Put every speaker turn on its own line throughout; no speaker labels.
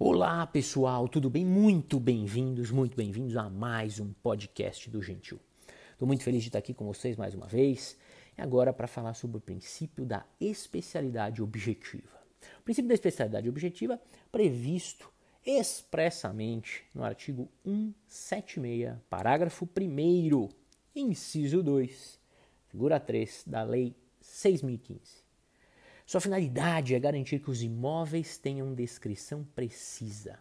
Olá pessoal, tudo bem? Muito bem-vindos, muito bem-vindos a mais um podcast do Gentil. Estou muito feliz de estar aqui com vocês mais uma vez e agora para falar sobre o princípio da especialidade objetiva. O princípio da especialidade objetiva previsto expressamente no artigo 176, parágrafo 1, inciso 2, figura 3 da Lei 6015. Sua finalidade é garantir que os imóveis tenham descrição precisa,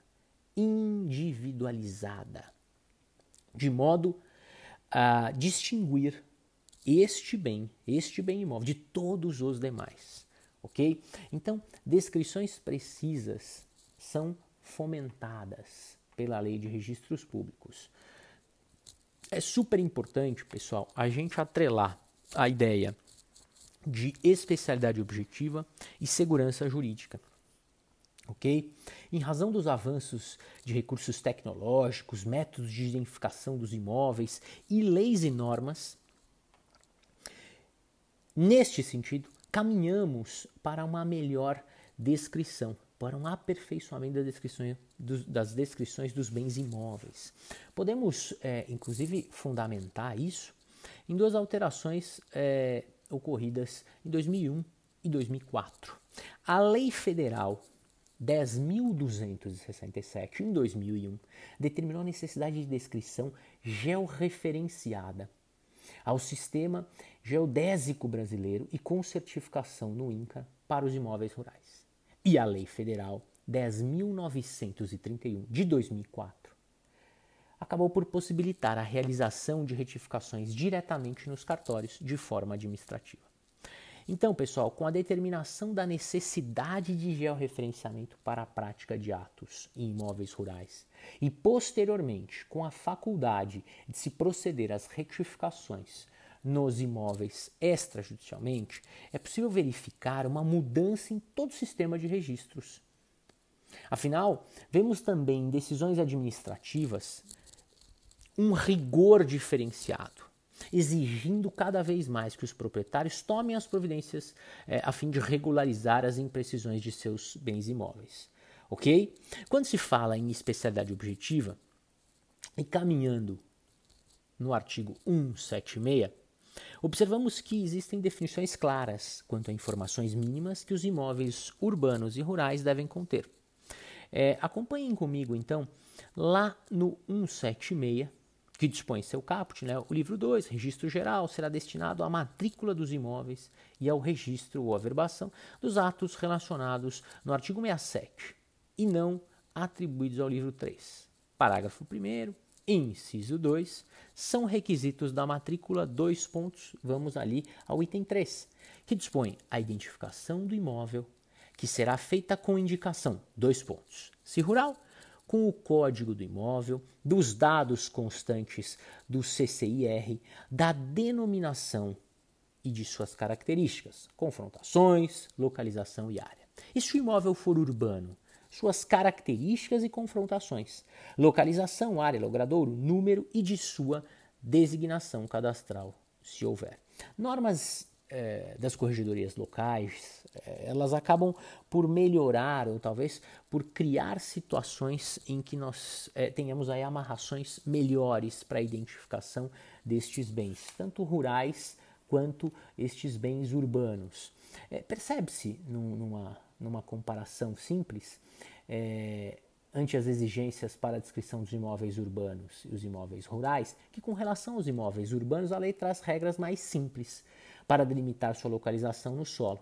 individualizada, de modo a distinguir este bem, este bem imóvel, de todos os demais. Ok? Então, descrições precisas são fomentadas pela lei de registros públicos. É super importante, pessoal, a gente atrelar a ideia de especialidade objetiva e segurança jurídica. Ok? Em razão dos avanços de recursos tecnológicos, métodos de identificação dos imóveis e leis e normas, neste sentido, caminhamos para uma melhor descrição, para um aperfeiçoamento das descrições dos, das descrições dos bens imóveis. Podemos, é, inclusive, fundamentar isso em duas alterações é, ocorridas em 2001 e 2004. A Lei Federal 10.267, em 2001, determinou a necessidade de descrição georreferenciada ao sistema geodésico brasileiro e com certificação no INCA para os imóveis rurais. E a Lei Federal 10.931, de 2004, acabou por possibilitar a realização de retificações diretamente nos cartórios de forma administrativa. Então, pessoal, com a determinação da necessidade de georreferenciamento para a prática de atos em imóveis rurais e, posteriormente, com a faculdade de se proceder às retificações nos imóveis extrajudicialmente, é possível verificar uma mudança em todo o sistema de registros. Afinal, vemos também em decisões administrativas um rigor diferenciado, exigindo cada vez mais que os proprietários tomem as providências é, a fim de regularizar as imprecisões de seus bens imóveis. Ok? Quando se fala em especialidade objetiva, e caminhando no artigo 176, observamos que existem definições claras quanto a informações mínimas que os imóveis urbanos e rurais devem conter. É, acompanhem comigo, então, lá no 176, que dispõe seu caput, né, o livro 2, registro geral, será destinado à matrícula dos imóveis e ao registro ou averbação dos atos relacionados no artigo 67 e não atribuídos ao livro 3. Parágrafo 1 inciso 2, são requisitos da matrícula dois pontos, vamos ali ao item 3, que dispõe a identificação do imóvel, que será feita com indicação, dois pontos, se rural, com o código do imóvel, dos dados constantes do CCIR, da denominação e de suas características, confrontações, localização e área. E se o imóvel for urbano, suas características e confrontações, localização, área, logradouro, número e de sua designação cadastral, se houver. Normas é, das corregedorias locais, é, elas acabam por melhorar ou talvez por criar situações em que nós é, tenhamos aí amarrações melhores para a identificação destes bens, tanto rurais quanto estes bens urbanos. Percebe-se numa, numa comparação simples ante as exigências para a descrição dos imóveis urbanos e os imóveis rurais, que com relação aos imóveis urbanos a lei traz regras mais simples para delimitar sua localização no solo.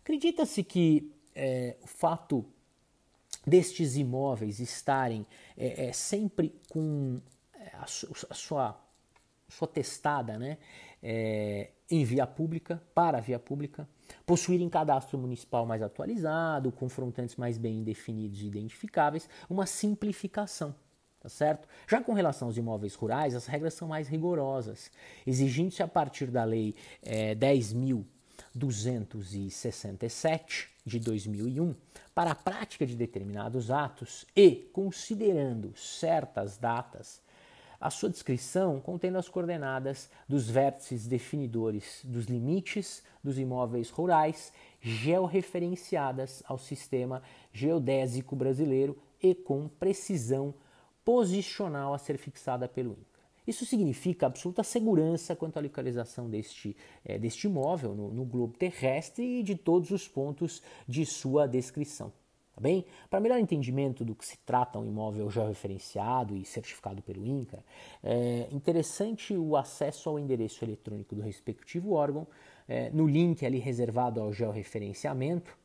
Acredita-se que é, o fato destes imóveis estarem é, é, sempre com é, a, a, sua, sua testada né, é, em via pública, para a via pública, possuírem cadastro municipal mais atualizado, confrontantes mais bem definidos e identificáveis, uma simplificação tá certo? Já com relação aos imóveis rurais, as regras são mais rigorosas, exigindo-se a partir da Lei é, 10.267 de 2001 para a prática de determinados atos e considerando certas datas a sua descrição contendo as coordenadas dos vértices definidores dos limites dos imóveis rurais georreferenciadas ao sistema geodésico brasileiro e com precisão posicional a ser fixada pelo INCRA. Isso significa absoluta segurança quanto à localização deste, é, deste imóvel no, no globo terrestre e de todos os pontos de sua descrição. Tá bem? Para melhor entendimento do que se trata um imóvel georreferenciado e certificado pelo INCRA, é interessante o acesso ao endereço eletrônico do respectivo órgão, é, no link ali reservado ao georreferenciamento,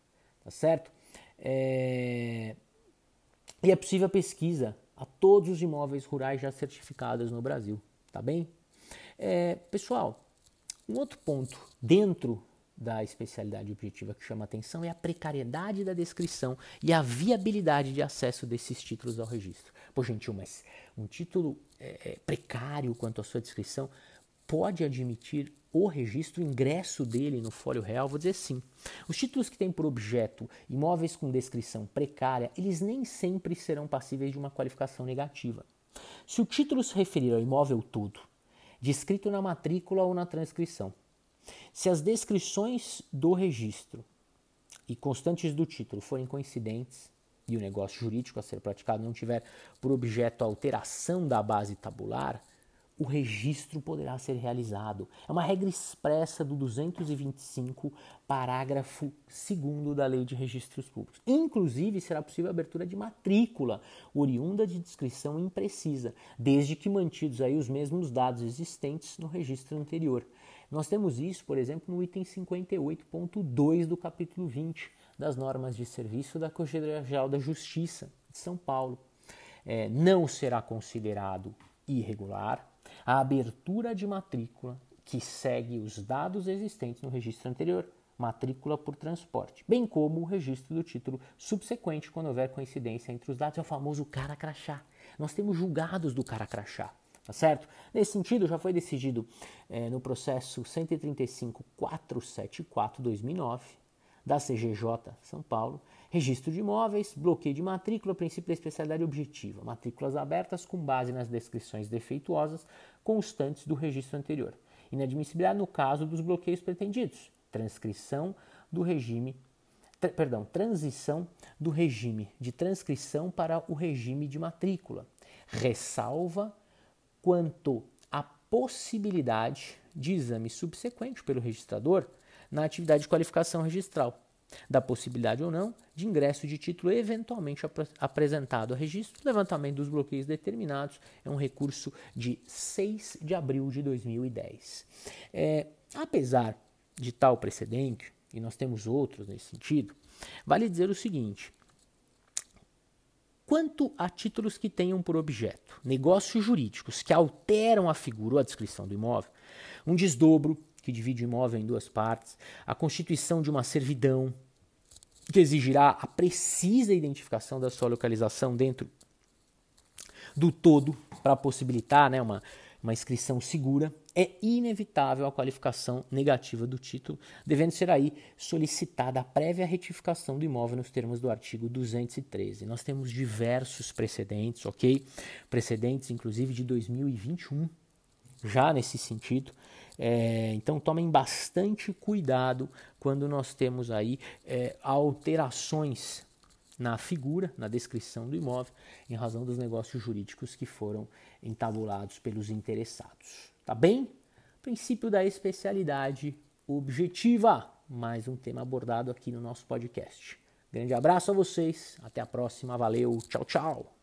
tá certo? É, e é possível a pesquisa a todos os imóveis rurais já certificados no Brasil, tá bem? É, pessoal, um outro ponto dentro da especialidade objetiva que chama atenção é a precariedade da descrição e a viabilidade de acesso desses títulos ao registro. Pô, gentil, mas um título é, é, precário quanto à sua descrição pode admitir o registro, o ingresso dele no folho real? Vou dizer sim. Os títulos que têm por objeto imóveis com descrição precária, eles nem sempre serão passíveis de uma qualificação negativa. Se o título se referir ao imóvel todo, descrito na matrícula ou na transcrição, se as descrições do registro e constantes do título forem coincidentes e o negócio jurídico a ser praticado não tiver por objeto a alteração da base tabular, o registro poderá ser realizado. É uma regra expressa do 225, parágrafo 2 da Lei de Registros Públicos. Inclusive, será possível a abertura de matrícula oriunda de descrição imprecisa, desde que mantidos aí os mesmos dados existentes no registro anterior. Nós temos isso, por exemplo, no item 58.2 do capítulo 20 das normas de serviço da Corregedoria Geral da Justiça de São Paulo. É, não será considerado irregular a abertura de matrícula que segue os dados existentes no registro anterior, matrícula por transporte, bem como o registro do título subsequente quando houver coincidência entre os dados, é o famoso cara crachá. Nós temos julgados do cara crachá. Tá certo? Nesse sentido, já foi decidido é, no processo 135.474-2009 da CGJ São Paulo, registro de imóveis, bloqueio de matrícula, princípio da especialidade objetiva, matrículas abertas com base nas descrições defeituosas constantes do registro anterior. Inadmissibilidade no caso dos bloqueios pretendidos, transcrição do regime perdão, transição do regime de transcrição para o regime de matrícula. Ressalva quanto à possibilidade de exame subsequente pelo registrador na atividade de qualificação registral, da possibilidade ou não de ingresso de título eventualmente ap apresentado a registro. Levantamento dos bloqueios determinados é um recurso de 6 de abril de 2010. É, apesar de tal precedente, e nós temos outros nesse sentido, vale dizer o seguinte: Quanto a títulos que tenham por objeto negócios jurídicos que alteram a figura ou a descrição do imóvel, um desdobro que divide o imóvel em duas partes, a constituição de uma servidão que exigirá a precisa identificação da sua localização dentro do todo para possibilitar né, uma, uma inscrição segura, é inevitável a qualificação negativa do título, devendo ser aí solicitada a prévia retificação do imóvel nos termos do artigo 213. Nós temos diversos precedentes, ok? Precedentes, inclusive, de 2021, já nesse sentido. É, então tomem bastante cuidado quando nós temos aí é, alterações na figura, na descrição do imóvel, em razão dos negócios jurídicos que foram entabulados pelos interessados. Tá bem? Princípio da especialidade objetiva, mais um tema abordado aqui no nosso podcast. Grande abraço a vocês, até a próxima, valeu, tchau, tchau.